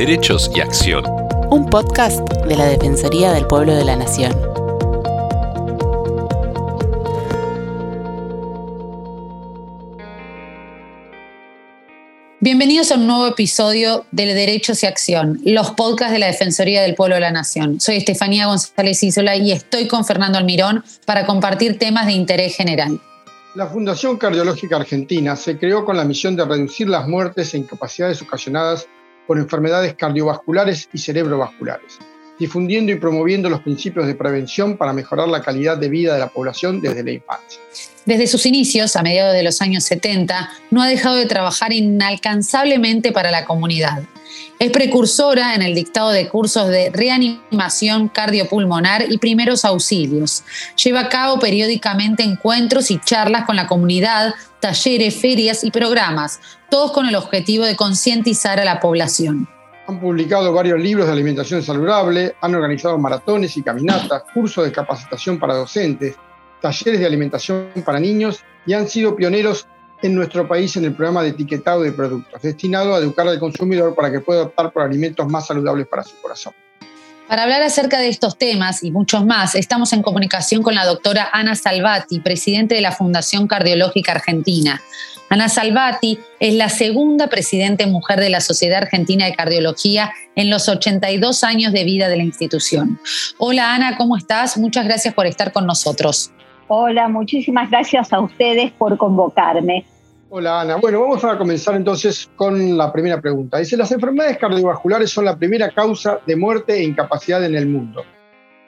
Derechos y Acción. Un podcast de la Defensoría del Pueblo de la Nación. Bienvenidos a un nuevo episodio de Derechos y Acción, los podcasts de la Defensoría del Pueblo de la Nación. Soy Estefanía González Isola y estoy con Fernando Almirón para compartir temas de interés general. La Fundación Cardiológica Argentina se creó con la misión de reducir las muertes e incapacidades ocasionadas por enfermedades cardiovasculares y cerebrovasculares, difundiendo y promoviendo los principios de prevención para mejorar la calidad de vida de la población desde la infancia. Desde sus inicios, a mediados de los años 70, no ha dejado de trabajar inalcanzablemente para la comunidad es precursora en el dictado de cursos de reanimación cardiopulmonar y primeros auxilios. Lleva a cabo periódicamente encuentros y charlas con la comunidad, talleres, ferias y programas, todos con el objetivo de concientizar a la población. Han publicado varios libros de alimentación saludable, han organizado maratones y caminatas, cursos de capacitación para docentes, talleres de alimentación para niños y han sido pioneros en nuestro país en el programa de etiquetado de productos, destinado a educar al consumidor para que pueda optar por alimentos más saludables para su corazón. Para hablar acerca de estos temas y muchos más, estamos en comunicación con la doctora Ana Salvati, presidente de la Fundación Cardiológica Argentina. Ana Salvati es la segunda presidente mujer de la Sociedad Argentina de Cardiología en los 82 años de vida de la institución. Hola Ana, ¿cómo estás? Muchas gracias por estar con nosotros. Hola, muchísimas gracias a ustedes por convocarme. Hola Ana. Bueno, vamos a comenzar entonces con la primera pregunta. Dice, las enfermedades cardiovasculares son la primera causa de muerte e incapacidad en el mundo.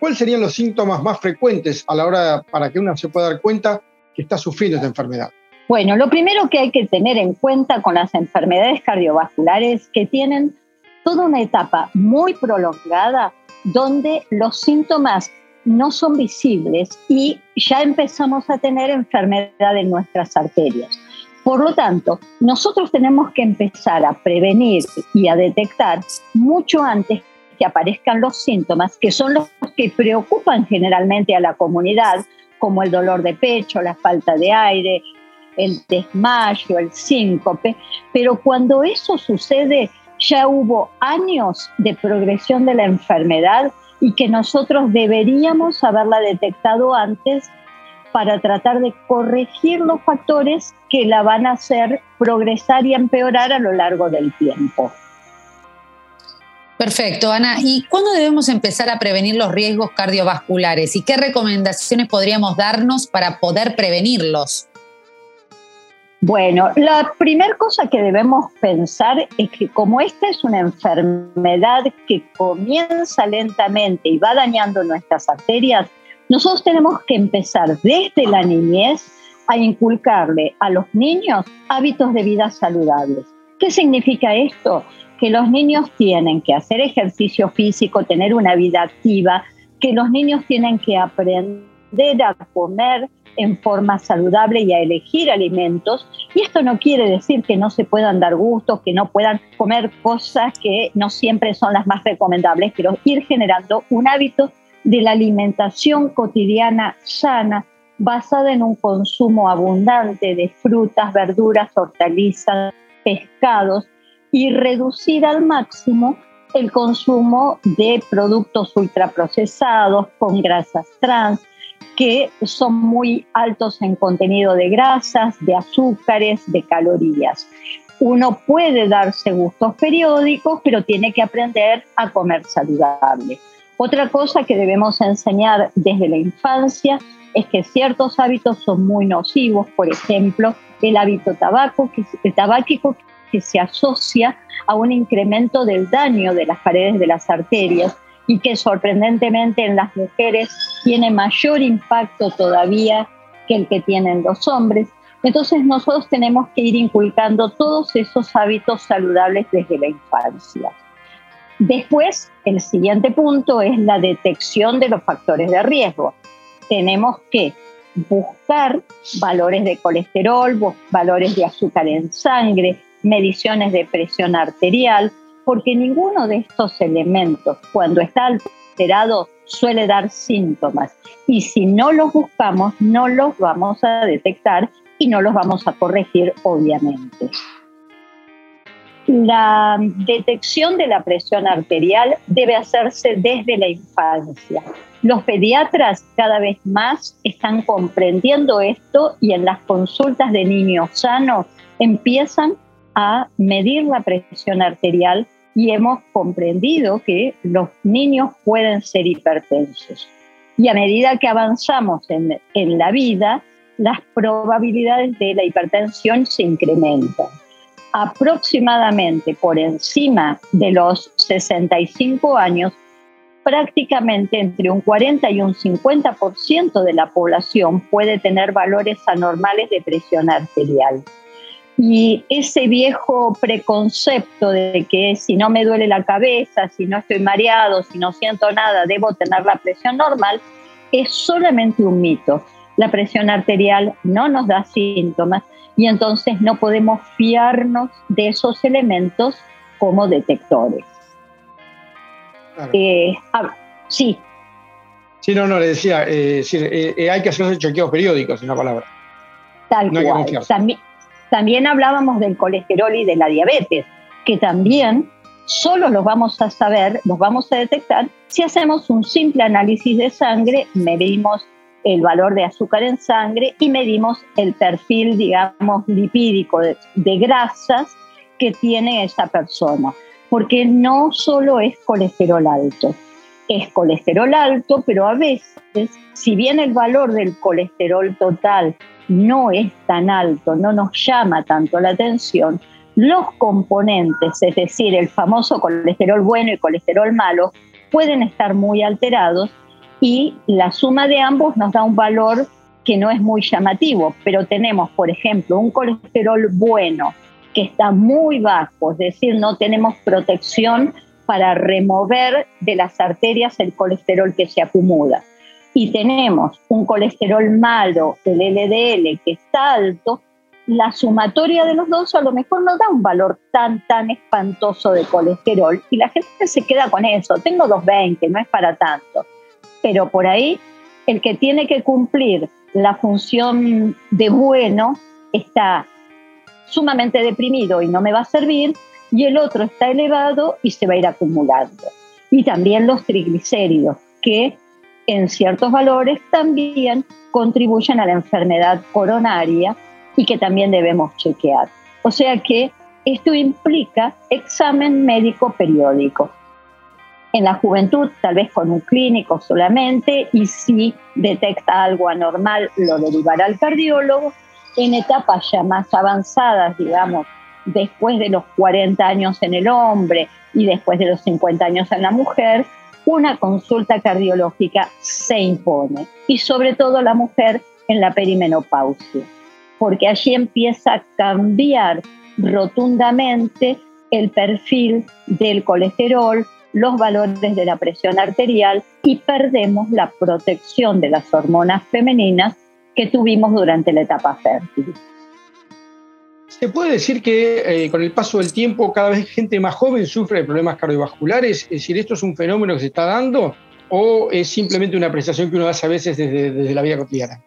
¿Cuáles serían los síntomas más frecuentes a la hora para que uno se pueda dar cuenta que está sufriendo esta enfermedad? Bueno, lo primero que hay que tener en cuenta con las enfermedades cardiovasculares que tienen toda una etapa muy prolongada donde los síntomas no son visibles y ya empezamos a tener enfermedad en nuestras arterias. Por lo tanto, nosotros tenemos que empezar a prevenir y a detectar mucho antes que aparezcan los síntomas, que son los que preocupan generalmente a la comunidad, como el dolor de pecho, la falta de aire, el desmayo, el síncope, pero cuando eso sucede, ya hubo años de progresión de la enfermedad y que nosotros deberíamos haberla detectado antes para tratar de corregir los factores que la van a hacer progresar y empeorar a lo largo del tiempo. Perfecto, Ana. ¿Y cuándo debemos empezar a prevenir los riesgos cardiovasculares y qué recomendaciones podríamos darnos para poder prevenirlos? Bueno, la primera cosa que debemos pensar es que como esta es una enfermedad que comienza lentamente y va dañando nuestras arterias, nosotros tenemos que empezar desde la niñez a inculcarle a los niños hábitos de vida saludables. ¿Qué significa esto? Que los niños tienen que hacer ejercicio físico, tener una vida activa, que los niños tienen que aprender a comer en forma saludable y a elegir alimentos. Y esto no quiere decir que no se puedan dar gustos, que no puedan comer cosas que no siempre son las más recomendables, pero ir generando un hábito de la alimentación cotidiana sana, basada en un consumo abundante de frutas, verduras, hortalizas, pescados y reducir al máximo el consumo de productos ultraprocesados con grasas trans, que son muy altos en contenido de grasas, de azúcares, de calorías. Uno puede darse gustos periódicos, pero tiene que aprender a comer saludable. Otra cosa que debemos enseñar desde la infancia es que ciertos hábitos son muy nocivos, por ejemplo, el hábito tabaco, que, tabáquico que se asocia a un incremento del daño de las paredes de las arterias y que sorprendentemente en las mujeres tiene mayor impacto todavía que el que tienen los hombres. Entonces nosotros tenemos que ir inculcando todos esos hábitos saludables desde la infancia. Después, el siguiente punto es la detección de los factores de riesgo. Tenemos que buscar valores de colesterol, valores de azúcar en sangre, mediciones de presión arterial, porque ninguno de estos elementos, cuando está alterado, suele dar síntomas. Y si no los buscamos, no los vamos a detectar y no los vamos a corregir, obviamente. la detección de la presión arterial debe hacerse desde la infancia. Los pediatras cada vez más están comprendiendo esto y en las consultas de niños sanos empiezan a medir la presión arterial y hemos comprendido que los niños pueden ser hipertensos. Y a medida que avanzamos en, en la vida, las probabilidades de la hipertensión se incrementan aproximadamente por encima de los 65 años, prácticamente entre un 40 y un 50% de la población puede tener valores anormales de presión arterial. Y ese viejo preconcepto de que si no me duele la cabeza, si no estoy mareado, si no siento nada, debo tener la presión normal, es solamente un mito. La presión arterial no nos da síntomas y entonces no podemos fiarnos de esos elementos como detectores. Eh, sí. Sí, no, no, le decía, eh, eh, hay que hacer chequeos periódicos, en la palabra. Tal cual. También, también hablábamos del colesterol y de la diabetes, que también solo los vamos a saber, los vamos a detectar si hacemos un simple análisis de sangre, medimos el valor de azúcar en sangre y medimos el perfil, digamos, lipídico de, grasas que tiene esa persona. Porque no solo es colesterol alto, es colesterol alto, pero a veces, si bien el valor del colesterol total no es tan alto, no nos llama tanto la atención, los componentes, es decir, el famoso colesterol bueno y colesterol malo, pueden estar muy alterados y la suma de ambos nos da un valor que no es muy llamativo, pero tenemos, por ejemplo, un colesterol bueno que está muy bajo, es decir, no tenemos protección para remover de las arterias el colesterol que se acumula. Y tenemos un colesterol malo, el LDL, que está alto, la sumatoria de los dos a lo mejor no da un valor tan, tan espantoso de colesterol y la gente se queda con eso. Tengo 220, no es para tanto pero por ahí el que tiene que cumplir la función de bueno está sumamente deprimido y no me va a servir, y el otro está elevado y se va a ir acumulando. Y también los triglicéridos, que en ciertos valores también contribuyen a la enfermedad coronaria y que también debemos chequear. O sea que esto implica examen médico periódico en la juventud, tal vez con un clínico solamente, y si detecta algo anormal, lo derivará al cardiólogo. En etapas ya más avanzadas, digamos, después de los 40 años en el hombre y después de los 50 años en la mujer, una consulta cardiológica se impone. Y sobre todo la mujer en la perimenopausia, porque allí empieza a cambiar rotundamente el perfil del colesterol, los valores de la presión arterial y perdemos la protección de las hormonas femeninas que tuvimos durante la etapa fértil. ¿Se puede decir que eh, con el paso del tiempo cada vez gente más joven sufre de problemas cardiovasculares? Es decir, ¿esto es un fenómeno que se está dando o es simplemente una apreciación que uno hace a veces desde, desde la vida cotidiana?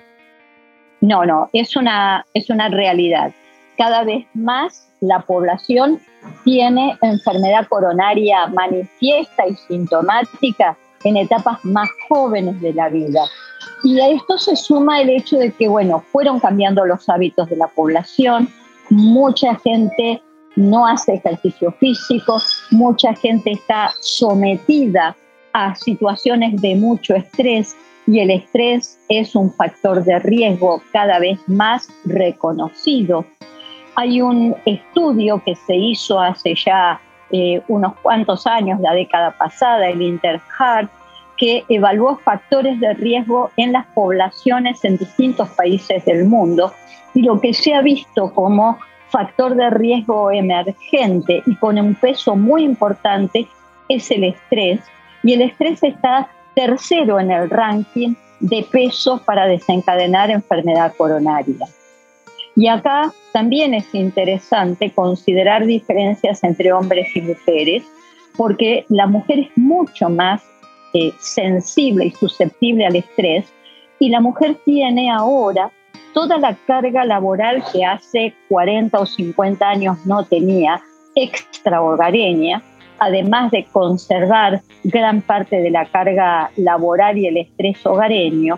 No, no, es una, es una realidad. Cada vez más la población tiene enfermedad coronaria manifiesta y sintomática en etapas más jóvenes de la vida. Y a esto se suma el hecho de que, bueno, fueron cambiando los hábitos de la población, mucha gente no hace ejercicio físico, mucha gente está sometida a situaciones de mucho estrés y el estrés es un factor de riesgo cada vez más reconocido. Hay un estudio que se hizo hace ya eh, unos cuantos años, la década pasada, el InterHeart, que evaluó factores de riesgo en las poblaciones en distintos países del mundo y lo que se ha visto como factor de riesgo emergente y con un peso muy importante es el estrés y el estrés está tercero en el ranking de peso para desencadenar enfermedad coronaria. Y acá también es interesante considerar diferencias entre hombres y mujeres, porque la mujer es mucho más eh, sensible y susceptible al estrés, y la mujer tiene ahora toda la carga laboral que hace 40 o 50 años no tenía, extrahogareña, además de conservar gran parte de la carga laboral y el estrés hogareño,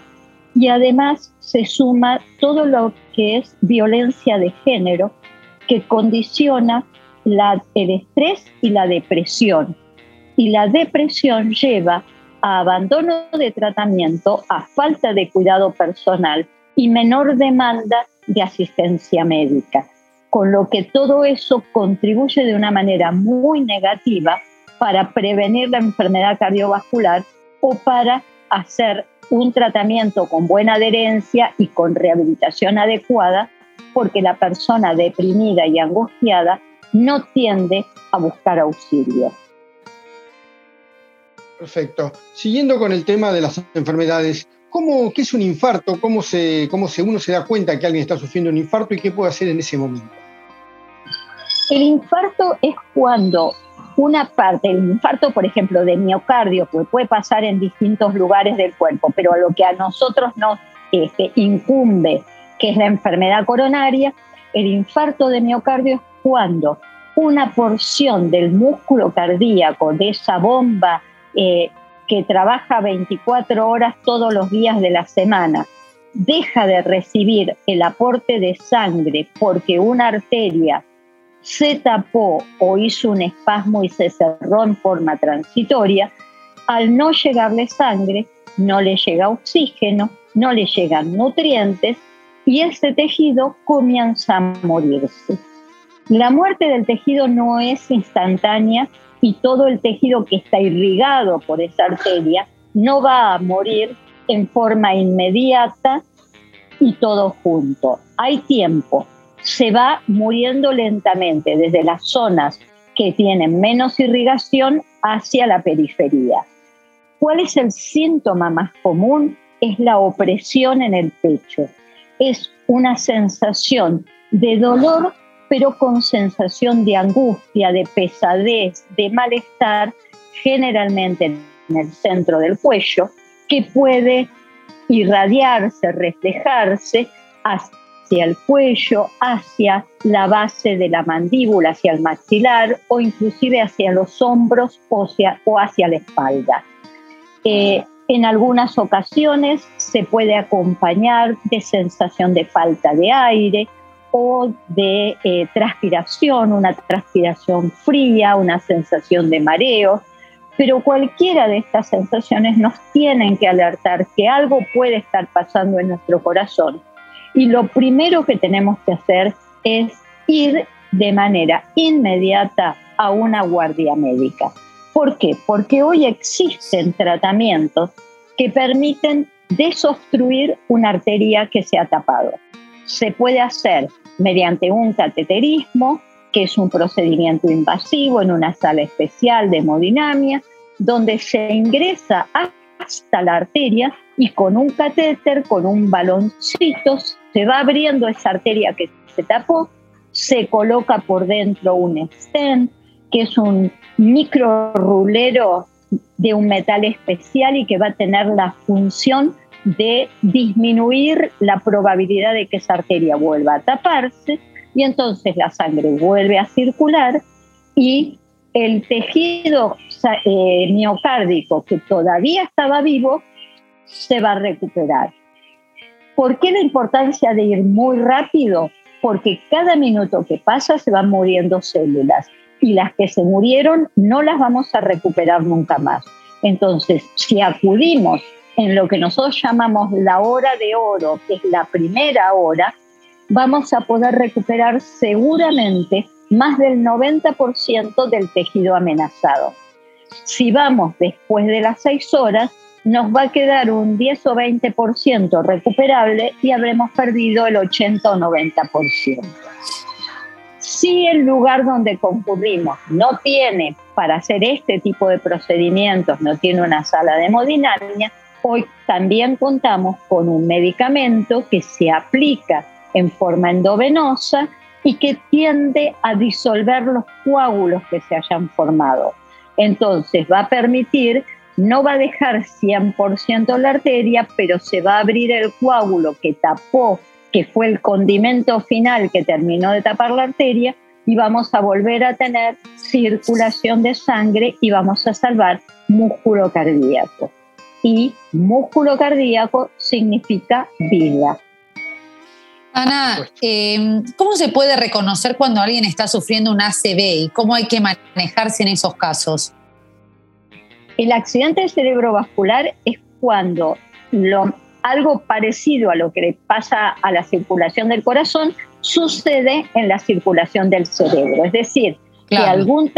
y además se suma todo lo que es violencia de género que condiciona el estrés y la depresión. Y la depresión lleva a abandono de tratamiento, a falta de cuidado personal y menor demanda de asistencia médica. Con lo que todo eso contribuye de una manera muy negativa para prevenir la enfermedad cardiovascular o para hacer un tratamiento con buena adherencia y con rehabilitación adecuada, porque la persona deprimida y angustiada no tiende a buscar auxilio. Perfecto. Siguiendo con el tema de las enfermedades, ¿cómo, ¿qué es un infarto? ¿Cómo, se, ¿Cómo se, uno se da cuenta que alguien está sufriendo un infarto y qué puede hacer en ese momento? El infarto es cuando una parte, el infarto, por ejemplo, de miocardio, que puede pasar en distintos lugares del cuerpo, pero a lo que a nosotros nos este, incumbe, que es la enfermedad coronaria, el infarto de miocardio es cuando una porción del músculo cardíaco, de esa bomba eh, que trabaja 24 horas todos los días de la semana, deja de recibir el aporte de sangre porque una arteria se tapó o hizo un espasmo y se cerró en forma transitoria, al no llegarle sangre, no le llega oxígeno, no le llegan nutrientes y ese tejido comienza a morirse. La muerte del tejido no es instantánea y todo el tejido que está irrigado por esa arteria no va a morir en forma inmediata y todo junto. Hay tiempo, se va muriendo lentamente desde las zonas que tienen menos irrigación hacia la periferia. ¿Cuál es el síntoma más común? Es la opresión en el pecho. Es una sensación de dolor, pero con sensación de angustia, de pesadez, de malestar, generalmente en el centro del cuello, que puede irradiarse, reflejarse hacia el cuello, hacia la base de la mandíbula, hacia el maxilar o inclusive hacia los hombros o hacia, la espalda. Eh, en algunas ocasiones se puede acompañar de sensación de falta de aire o de eh, transpiración, una transpiración fría, una sensación de mareo, pero cualquiera de estas sensaciones nos tienen que alertar que algo puede estar pasando en nuestro corazón y lo primero que tenemos que hacer es ir de manera inmediata a una guardia médica. ¿Por qué? Porque hoy existen tratamientos que permiten desobstruir una arteria que se ha tapado. Se puede hacer mediante un cateterismo, que es un procedimiento invasivo en una sala especial de hemodinamia, donde se ingresa hasta la arteria y con un catéter, con un baloncito, se va abriendo esa arteria que se tapó, se coloca por dentro un stent, que es un micro rulero de un metal especial y que va a tener la función de disminuir la probabilidad de que esa arteria vuelva a taparse y entonces la sangre vuelve a circular y el tejido eh, miocárdico que todavía estaba vivo se va a recuperar. ¿Por qué la importancia de ir muy rápido? Porque cada minuto que pasa se van muriendo células y las que se murieron no las vamos a recuperar nunca más. Entonces, si acudimos en lo que nosotros llamamos la hora de oro, que es la primera hora, vamos a poder recuperar seguramente más del 90% del tejido amenazado. Si vamos después de las seis horas, nos va a quedar un 10 o 20% recuperable y habremos perdido el 80 o 90%. Si el lugar donde concurrimos no tiene para hacer este tipo de procedimientos, no tiene una sala de hemodinamia, hoy también contamos con un medicamento que se aplica en forma endovenosa y que tiende a disolver los coágulos que se hayan formado. Entonces va a permitir no va a dejar 100% la arteria, pero se va a abrir el coágulo que tapó, que fue el condimento final que terminó de tapar la arteria, y vamos a volver a tener circulación de sangre y vamos a salvar músculo cardíaco. Y músculo cardíaco significa vida. Ana, em, ¿cómo se puede reconocer cuando alguien está sufriendo un ACV y cómo hay que manejarse en esos casos? El accidente cerebrovascular es cuando algo parecido a lo que le pasa a la circulación del corazón sucede en la circulación del cerebro. Es decir, que algún,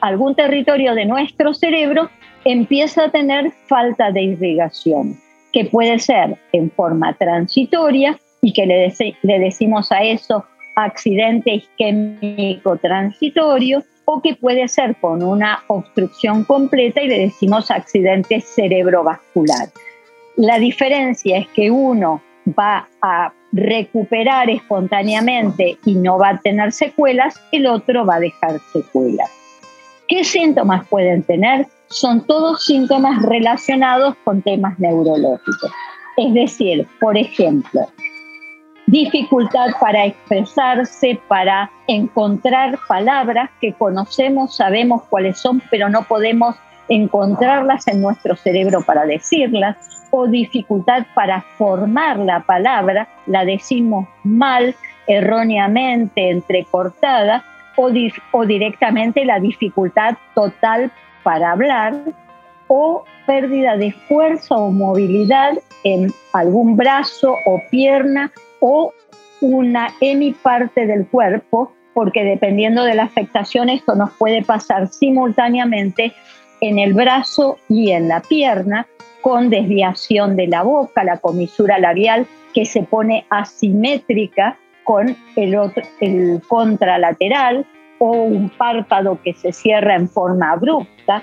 algún territorio de nuestro cerebro empieza a tener falta de irrigación, que puede ser en forma transitoria y que le, decimos a eso accidente isquémico transitorio, o que puede ser con una obstrucción completa y le decimos accidente cerebrovascular. La diferencia es que uno va a recuperar espontáneamente y no va a tener secuelas, el otro va a dejar secuelas. ¿Qué síntomas pueden tener? Son todos síntomas relacionados con temas neurológicos. Es decir, por ejemplo, dificultad para expresarse, para encontrar palabras que conocemos, sabemos cuáles son, pero no podemos encontrarlas en nuestro cerebro para decirlas, o dificultad para formar la palabra, la decimos mal, erróneamente, entrecortada, o, directamente la dificultad total para hablar, o pérdida de fuerza o movilidad en algún brazo o pierna o una hemiparte del cuerpo, porque dependiendo de la afectación esto nos puede pasar simultáneamente en el brazo y en la pierna, con desviación de la boca, la comisura labial que se pone asimétrica con el, el contralateral o un párpado que se cierra en forma abrupta.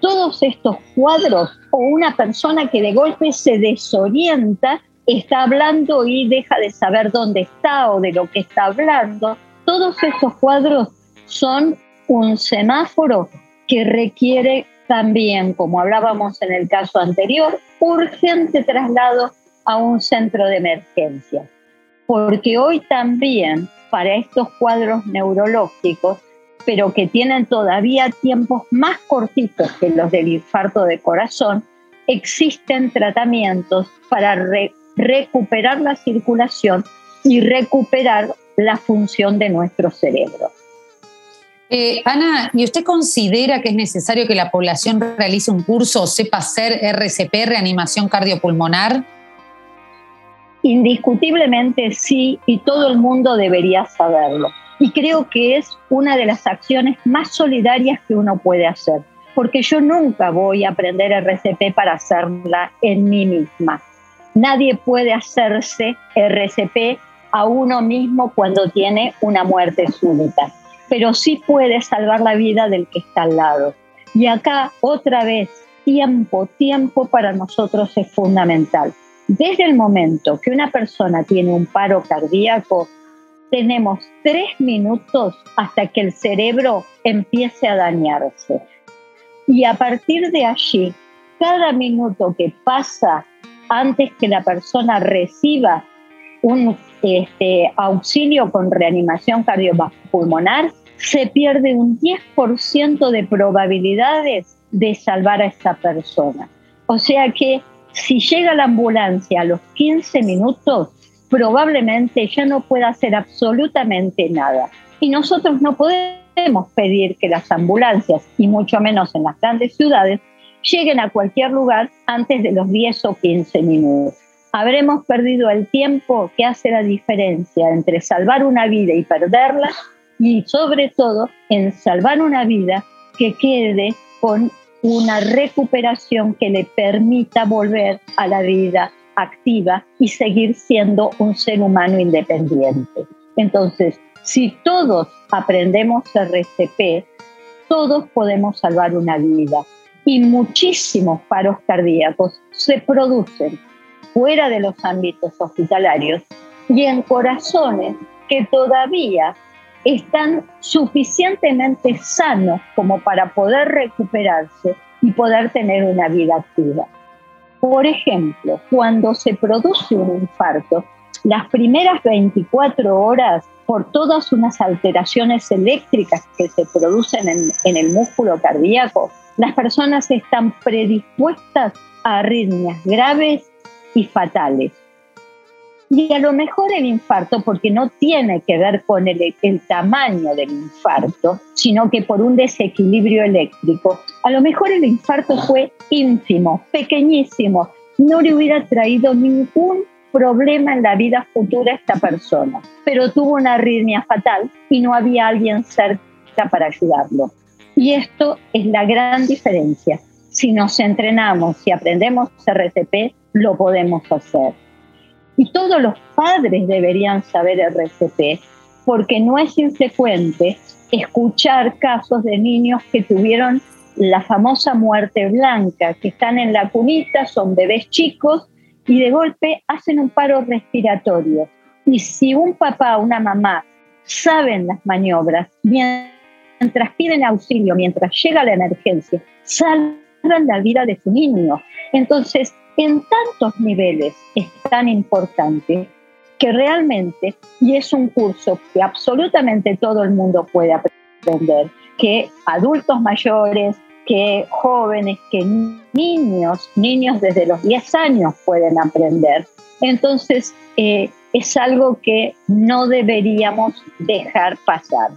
Todos estos cuadros o una persona que de golpe se desorienta, está hablando y deja de saber dónde está o de lo que está hablando, todos estos cuadros son un semáforo que requiere también, como hablábamos en el caso anterior, urgente traslado a un centro de emergencia. Porque hoy también, para estos cuadros neurológicos, pero que tienen todavía tiempos más cortitos que los del infarto de corazón, existen tratamientos para recuperar la circulación y recuperar la función de nuestro cerebro. Eh, Ana, ¿y usted considera que es necesario que la población realice un curso o sepa hacer RCP, reanimación cardiopulmonar? Indiscutiblemente sí, y todo el mundo debería saberlo. Y creo que es una de las acciones más solidarias que uno puede hacer, porque yo nunca voy a aprender RCP para hacerla en mí misma. Nadie puede hacerse RCP a uno mismo cuando tiene una muerte súbita pero sí puede salvar la vida del que está al lado. Y acá, otra vez, tiempo, tiempo para nosotros es fundamental. Desde el momento que una persona tiene un paro cardíaco, tenemos tres minutos hasta que el cerebro empiece a dañarse. Y a partir de allí, cada minuto que pasa antes que la persona reciba un este, auxilio con reanimación cardiopulmonar, se pierde un 10% de probabilidades de salvar a esta persona. O sea que si llega la ambulancia a los 15 minutos, probablemente ya no pueda hacer absolutamente nada. Y nosotros no podemos pedir que las ambulancias, y mucho menos en las grandes ciudades, lleguen a cualquier lugar antes de los 10 o 15 minutos. Habremos perdido el tiempo que hace la diferencia entre salvar una vida y perderla y sobre todo en salvar una vida que quede con una recuperación que le permita volver a la vida activa y seguir siendo un ser humano independiente. Entonces, si todos aprendemos RCP, todos podemos salvar una vida. Y muchísimos paros cardíacos se producen fuera de los ámbitos hospitalarios y en corazones que todavía están suficientemente sanos como para poder recuperarse y poder tener una vida activa. Por ejemplo, cuando se produce un infarto, las primeras 24 horas por todas unas alteraciones eléctricas que se producen en, el músculo cardíaco, las personas están predispuestas a arritmias graves y fatales. Y a lo mejor el infarto, porque no tiene que ver con el, tamaño del infarto, sino que por un desequilibrio eléctrico, a lo mejor el infarto fue ínfimo, pequeñísimo, no le hubiera traído ningún problema en la vida futura a esta persona, pero tuvo una arritmia fatal y no había alguien cerca para ayudarlo. Y esto es la gran diferencia. Si nos entrenamos y aprendemos RCP, lo podemos hacer. Y todos los padres deberían saber RCP, porque no es infrecuente escuchar casos de niños que tuvieron la famosa muerte blanca, que están en la cunita, son bebés chicos y de golpe hacen un paro respiratorio. Y si un papá o una mamá saben las maniobras, mientras piden auxilio, mientras llega la emergencia, salvan la vida de su niño. Entonces, en tantos niveles es tan importante que realmente, y es un curso que absolutamente todo el mundo puede aprender, que adultos mayores, que jóvenes, que niños, niños desde los 10 años pueden aprender. Entonces, eh, es algo que no deberíamos dejar pasar.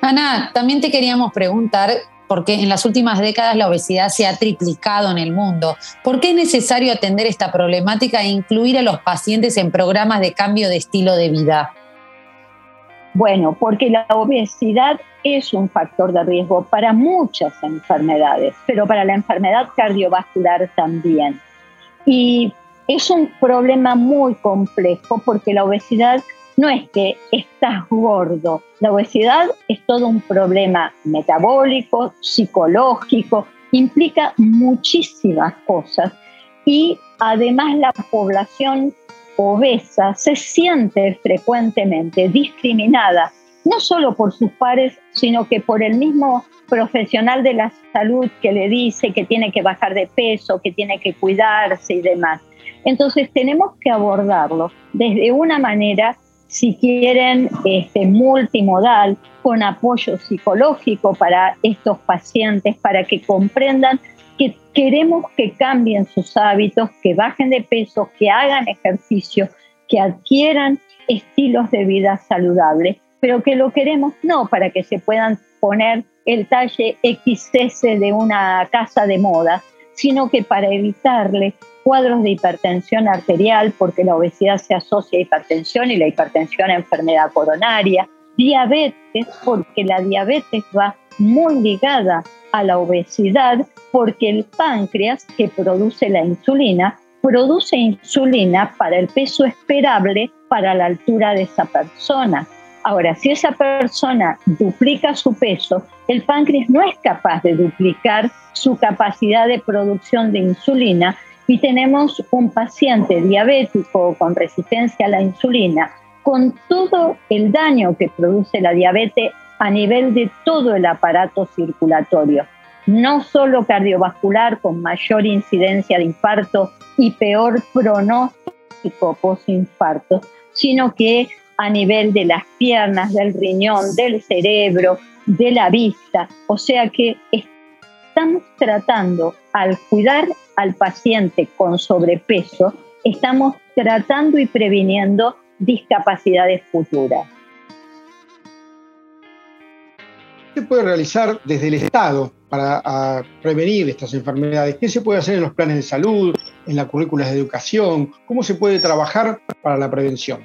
Ana, también te queríamos preguntar, porque en las últimas décadas la obesidad se ha triplicado en el mundo, ¿por qué es necesario atender esta problemática e incluir a los pacientes en programas de cambio de estilo de vida? Bueno, porque la obesidad es un factor de riesgo para muchas enfermedades, pero para la enfermedad cardiovascular también. Y es un problema muy complejo porque la obesidad no es que estás gordo, la obesidad es todo un problema metabólico, psicológico, implica muchísimas cosas y además la población obesa se siente frecuentemente discriminada, no solo por sus pares, sino que por el mismo profesional de la salud que le dice que tiene que bajar de peso, que tiene que cuidarse y demás. Entonces tenemos que abordarlo desde una manera, si quieren, este, multimodal, con apoyo psicológico para estos pacientes, para que comprendan que queremos que cambien sus hábitos, que bajen de peso, que hagan ejercicio, que adquieran estilos de vida saludables, pero que lo queremos no para que se puedan poner el talle XS de una casa de moda, sino que para evitarle cuadros de hipertensión arterial, porque la obesidad se asocia a hipertensión y la hipertensión a enfermedad coronaria, diabetes, porque la diabetes va muy ligada a la obesidad porque el páncreas que produce la insulina produce insulina para el peso esperable para la altura de esa persona. Ahora, si esa persona duplica su peso, el páncreas no es capaz de duplicar su capacidad de producción de insulina y tenemos un paciente diabético con resistencia a la insulina, con todo el daño que produce la diabetes a nivel de todo el aparato circulatorio no solo cardiovascular con mayor incidencia de infarto y peor pronóstico post-infarto, sino que a nivel de las piernas, del riñón, del cerebro, de la vista. O sea que estamos tratando, al cuidar al paciente con sobrepeso, estamos tratando y previniendo discapacidades futuras. ¿Qué puede realizar desde el Estado para prevenir estas enfermedades? ¿Qué se puede hacer en los planes de salud, en las currículas de educación? ¿Cómo se puede trabajar para la prevención?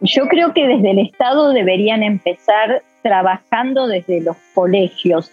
Yo creo que desde el Estado deberían empezar trabajando desde los colegios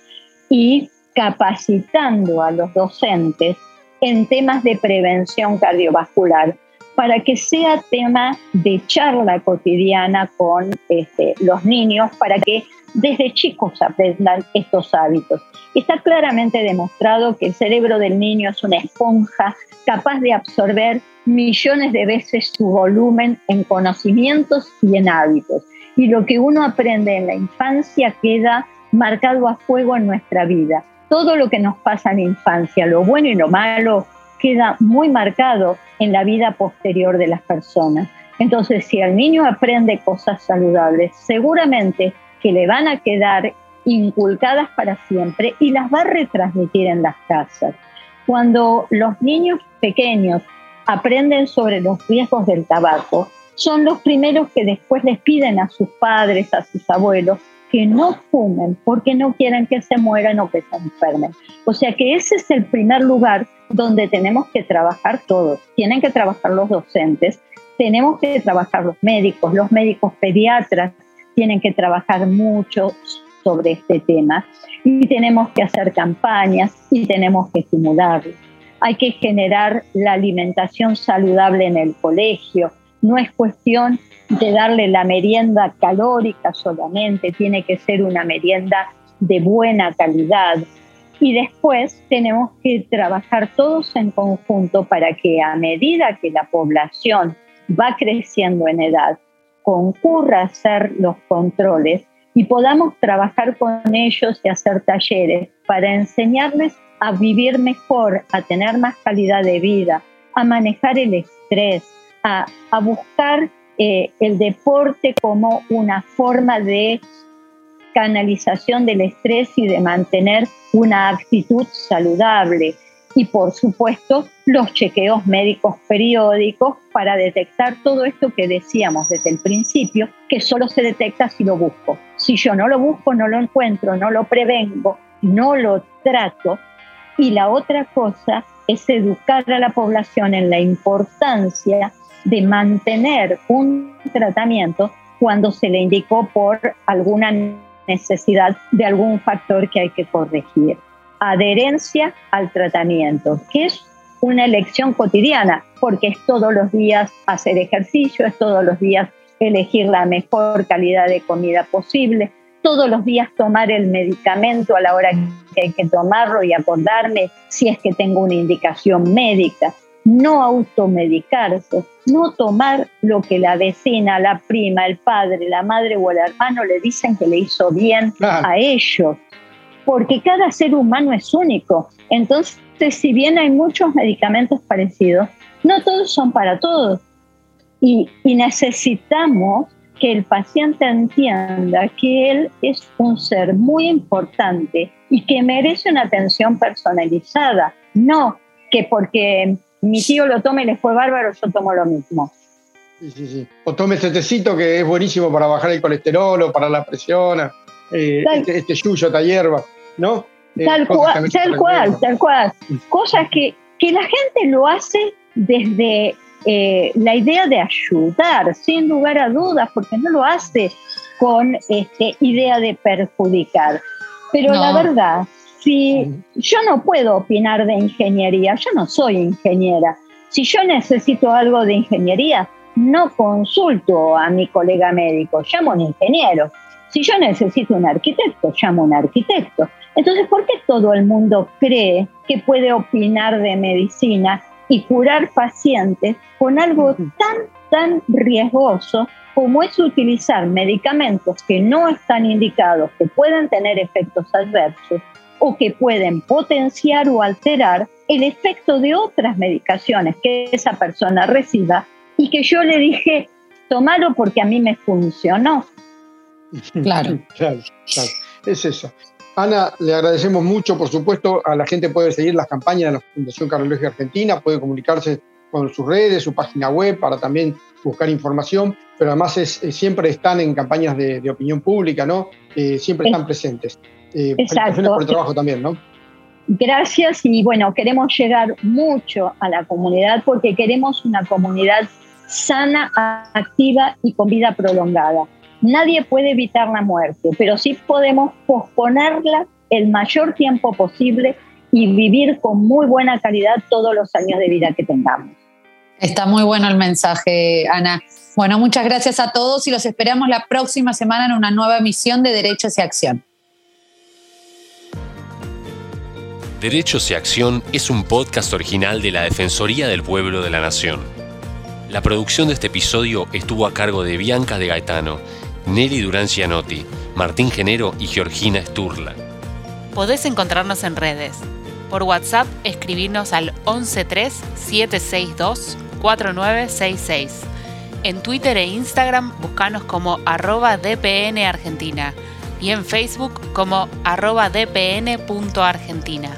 y capacitando a los docentes en temas de prevención cardiovascular para que sea tema de charla cotidiana con este, los niños, para que desde chicos aprendan estos hábitos. Está claramente demostrado que el cerebro del niño es una esponja capaz de absorber millones de veces su volumen en conocimientos y en hábitos. Y lo que uno aprende en la infancia queda marcado a fuego en nuestra vida. Todo lo que nos pasa en la infancia, lo bueno y lo malo, queda muy marcado en la vida posterior de las personas. Entonces, si el niño aprende cosas saludables, seguramente que le van a quedar inculcadas para siempre y las va a retransmitir en las casas. Cuando los niños pequeños aprenden sobre los riesgos del tabaco, son los primeros que después les piden a sus padres, a sus abuelos, que no fumen porque no quieren que se mueran o que se enfermen. O sea que ese es el primer lugar donde tenemos que trabajar todos. Tienen que trabajar los docentes, tenemos que trabajar los médicos, los médicos pediatras tienen que trabajar mucho sobre este tema y tenemos que hacer campañas y tenemos que estimularlos. Hay que generar la alimentación saludable en el colegio. No es cuestión de darle la merienda calórica solamente, tiene que ser una merienda de buena calidad. Y después tenemos que trabajar todos en conjunto para que a medida que la población va creciendo en edad, concurra a hacer los controles y podamos trabajar con ellos y hacer talleres para enseñarles a vivir mejor, a tener más calidad de vida, a manejar el estrés, a, buscar eh, el deporte como una forma de canalización del estrés y de mantener una actitud saludable y por supuesto los chequeos médicos periódicos para detectar todo esto que decíamos desde el principio, que solo se detecta si lo busco. Si yo no lo busco, no lo encuentro, no lo prevengo, no lo trato. Y la otra cosa es educar a la población en la importancia de mantener un tratamiento cuando se le indicó por alguna necesidad de algún factor que hay que corregir. Adherencia al tratamiento, que es una elección cotidiana, porque es todos los días hacer ejercicio, es todos los días elegir la mejor calidad de comida posible, todos los días tomar el medicamento a la hora que hay que tomarlo y acordarme si es que tengo una indicación médica, no automedicarse, no tomar lo que la vecina, la prima, el padre, la madre o el hermano le dicen que le hizo bien a ellos porque cada ser humano es único. Entonces, si bien hay muchos medicamentos parecidos, no todos son para todos. Y, necesitamos que el paciente entienda que él es un ser muy importante y que merece una atención personalizada, no que porque mi tío lo tome y le fue bárbaro, yo tomo lo mismo. Sí, sí, sí. O tome este tecito que es buenísimo para bajar el colesterol o para la presión. Eh, este, este yuyo, esta hierba, ¿no? Eh, tal, cual, tal cual, tal cual. Cosas que, que la gente lo hace desde eh, la idea de ayudar, sin lugar a dudas, porque no lo hace con este, idea de perjudicar. Pero la verdad, si yo no puedo opinar de ingeniería, yo no soy ingeniera. Si yo necesito algo de ingeniería, no consulto a mi colega médico, llamo a un ingeniero. Si yo necesito un arquitecto, llamo a un arquitecto. Entonces, ¿por qué todo el mundo cree que puede opinar de medicina y curar pacientes con algo tan, tan riesgoso como es utilizar medicamentos que no están indicados, que pueden tener efectos adversos o que pueden potenciar o alterar el efecto de otras medicaciones que esa persona reciba y que yo le dije, tomalo porque a mí me funcionó. Claro. claro, Es eso. Ana, le agradecemos mucho, por supuesto, a la gente puede seguir las campañas de la Fundación Cardiología Argentina, puede comunicarse con sus redes, su página web para también buscar información, pero además es, siempre están en campañas de, opinión pública, ¿no? Eh, siempre están presentes. Eh, Exacto. por el trabajo también, ¿no? Gracias y bueno, queremos llegar mucho a la comunidad porque queremos una comunidad sana, activa y con vida prolongada. Nadie puede evitar la muerte, pero sí podemos posponerla el mayor tiempo posible y vivir con muy buena calidad todos los años de vida que tengamos. Está muy bueno el mensaje, Ana. Bueno, muchas gracias a todos y los esperamos la próxima semana en una nueva emisión de Derechos y Acción. Derechos y Acción es un podcast original de la Defensoría del Pueblo de la Nación. La producción de este episodio estuvo a cargo de Bianca de Gaetano Nelly Durán Cianotti, Martín Genero y Georgina Sturla. Podés encontrarnos en redes. Por WhatsApp, escribirnos al 113-762-4966 En Twitter e Instagram buscanos como arroba DPN y en Facebook como arroba dpn.argentina.